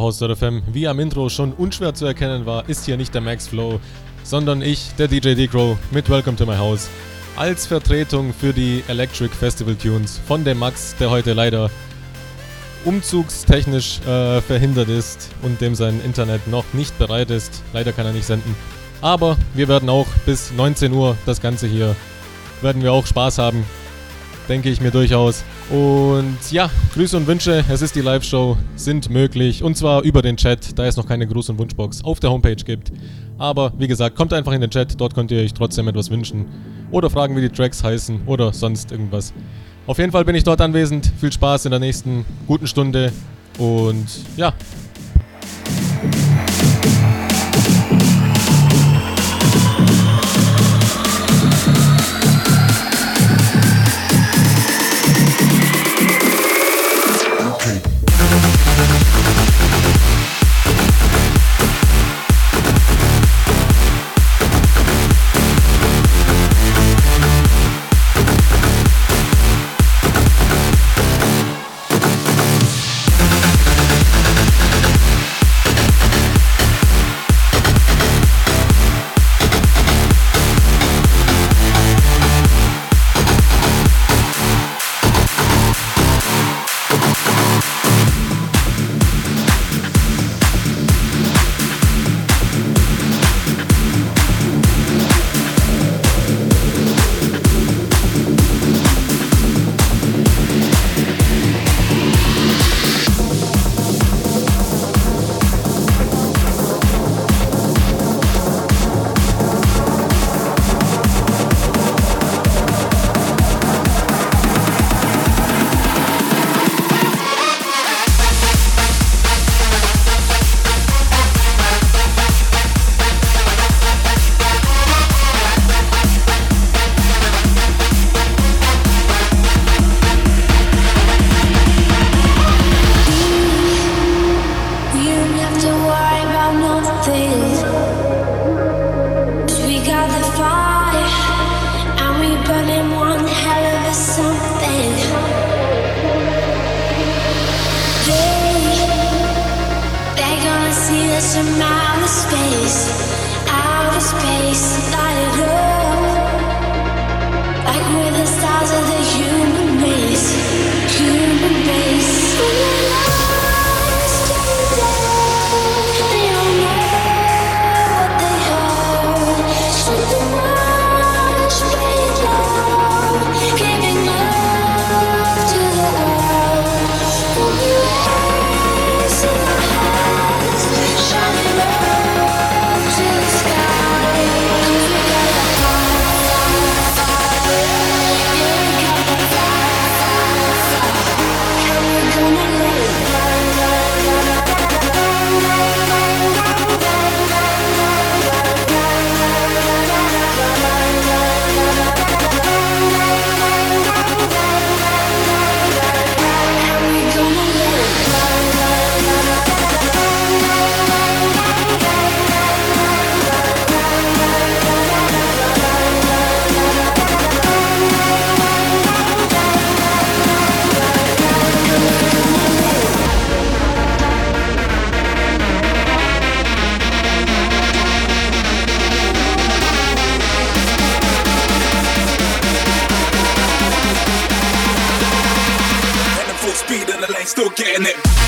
FM. Wie am Intro schon unschwer zu erkennen war, ist hier nicht der Max Flow, sondern ich, der DJ D-Crow, mit Welcome to my House. Als Vertretung für die Electric Festival Tunes von dem Max, der heute leider umzugstechnisch äh, verhindert ist und dem sein Internet noch nicht bereit ist. Leider kann er nicht senden. Aber wir werden auch bis 19 Uhr das Ganze hier, werden wir auch Spaß haben. Denke ich mir durchaus. Und ja, Grüße und Wünsche, es ist die Live-Show, sind möglich. Und zwar über den Chat, da es noch keine Gruß- und Wunschbox auf der Homepage gibt. Aber wie gesagt, kommt einfach in den Chat, dort könnt ihr euch trotzdem etwas wünschen. Oder fragen, wie die Tracks heißen oder sonst irgendwas. Auf jeden Fall bin ich dort anwesend. Viel Spaß in der nächsten guten Stunde. Und ja, still getting it.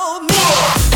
know.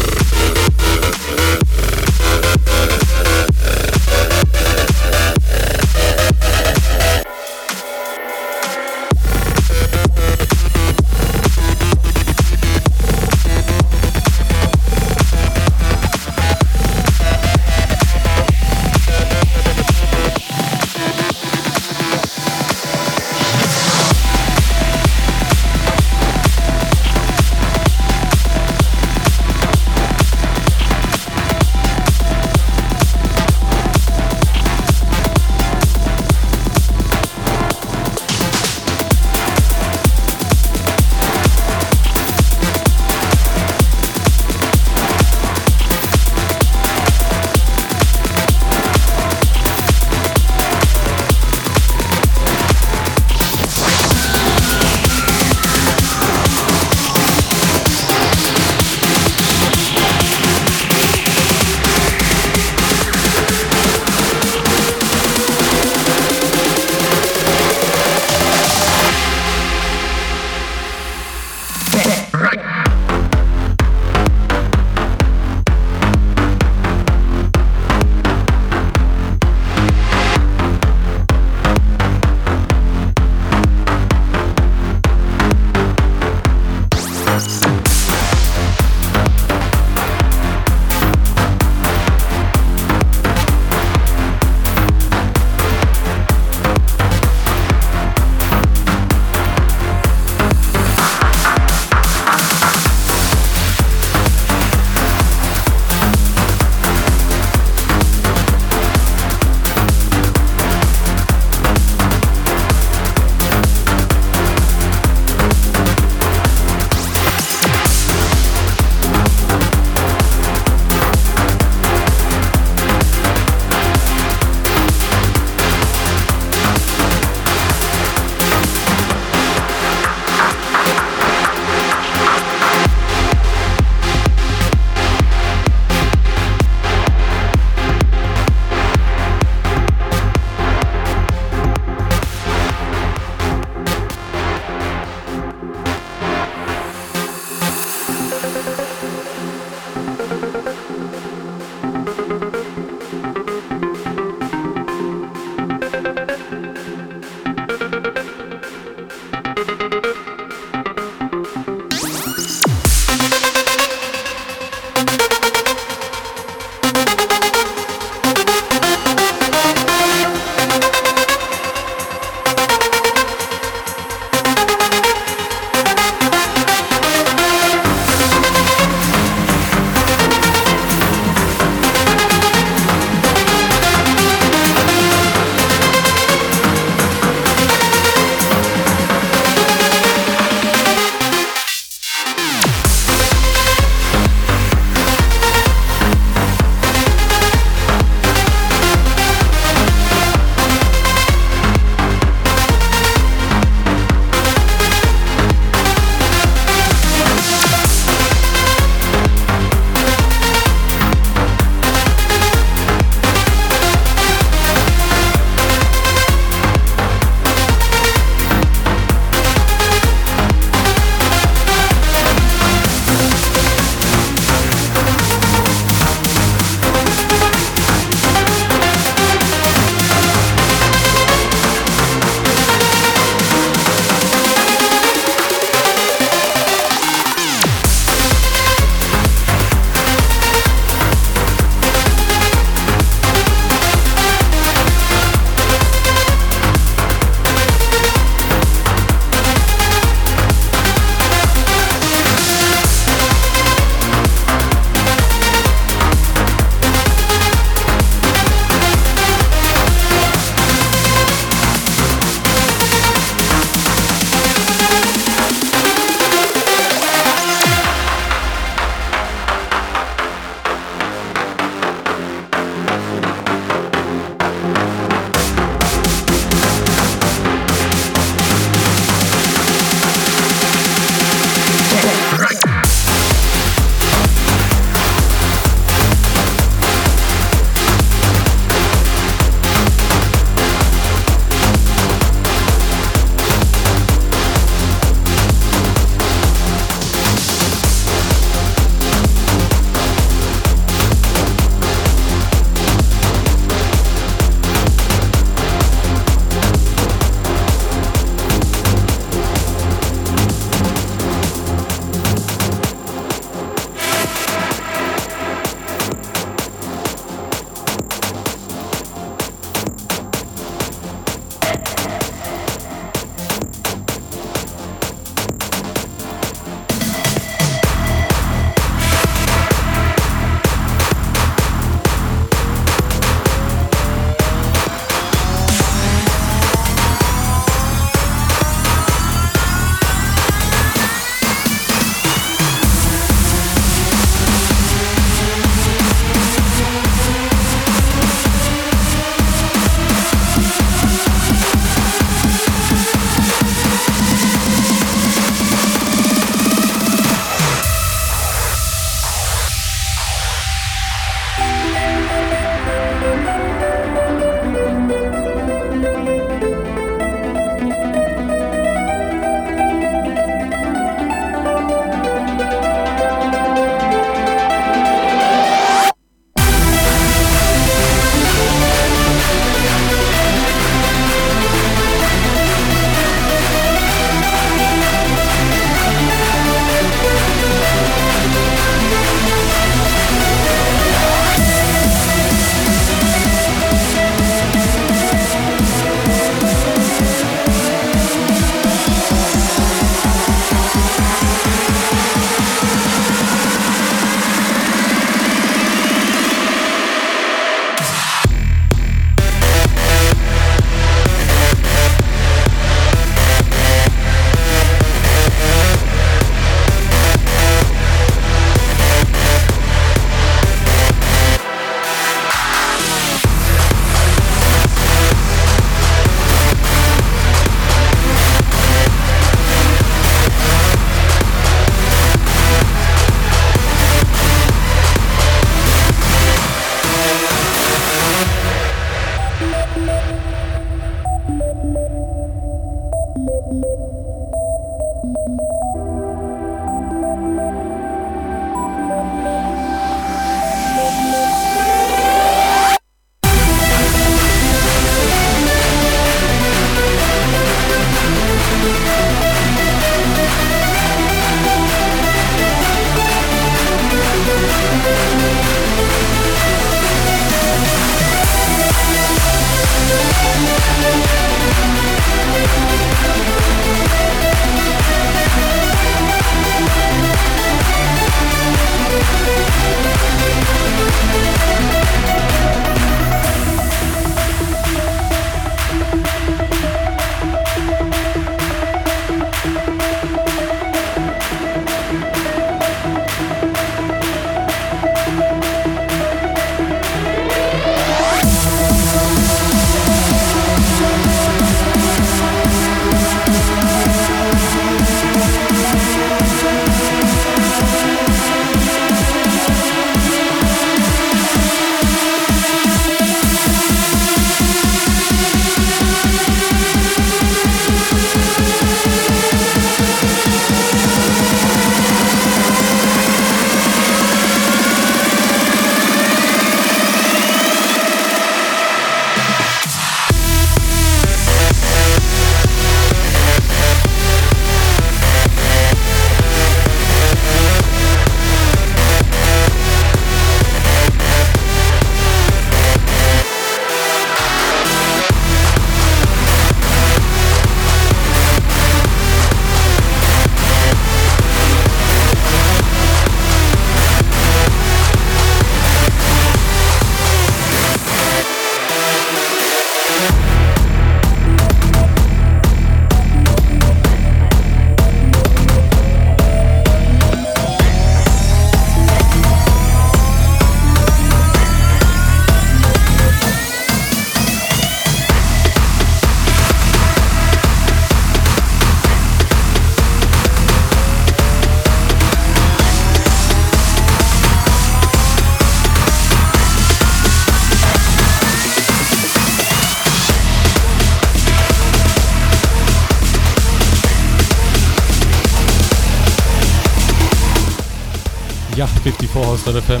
54 House FM.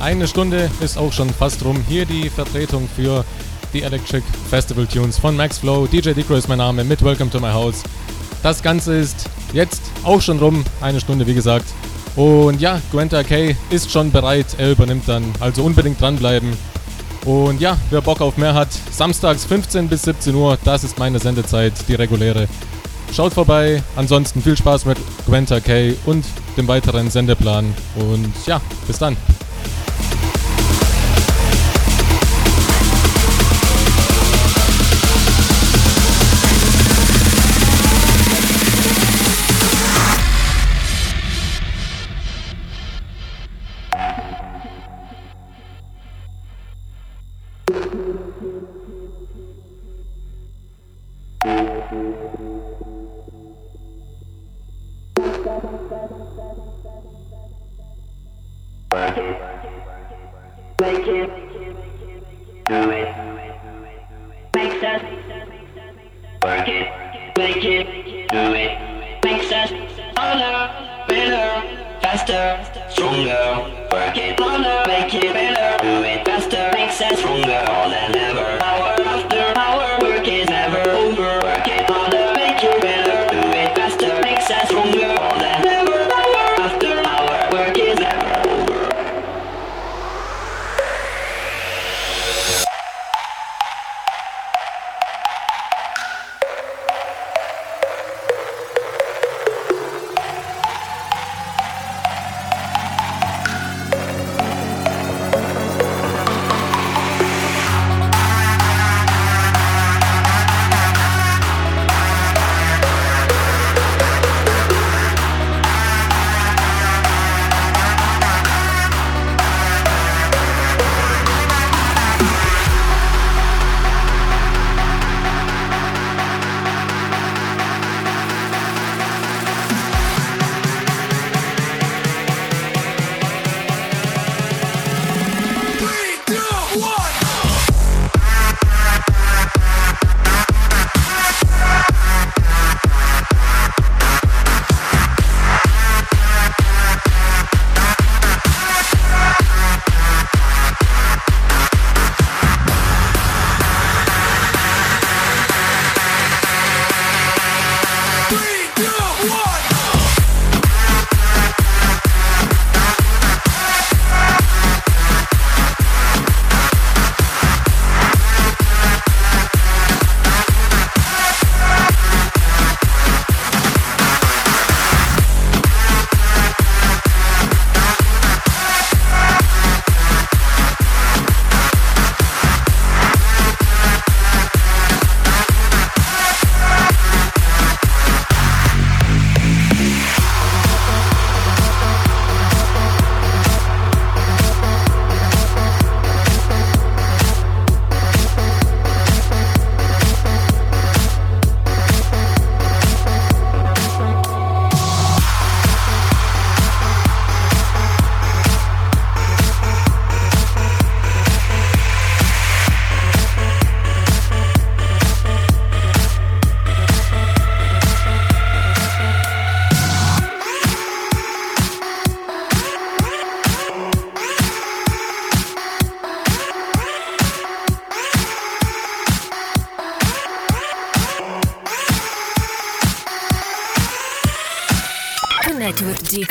Eine Stunde ist auch schon fast rum. Hier die Vertretung für die Electric Festival Tunes von Max Flow. DJ Dicro ist mein Name mit Welcome to my House. Das Ganze ist jetzt auch schon rum. Eine Stunde, wie gesagt. Und ja, Gwenta K ist schon bereit. Er übernimmt dann. Also unbedingt dranbleiben. Und ja, wer Bock auf mehr hat, samstags 15 bis 17 Uhr, das ist meine Sendezeit, die reguläre. Schaut vorbei. Ansonsten viel Spaß mit Gwenta K und dem weiteren Sendeplan. Und ja, bis dann.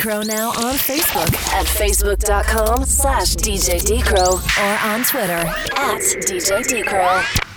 Decro now on Facebook. At facebook.com slash DJ Decro or on Twitter. At DJ Decro.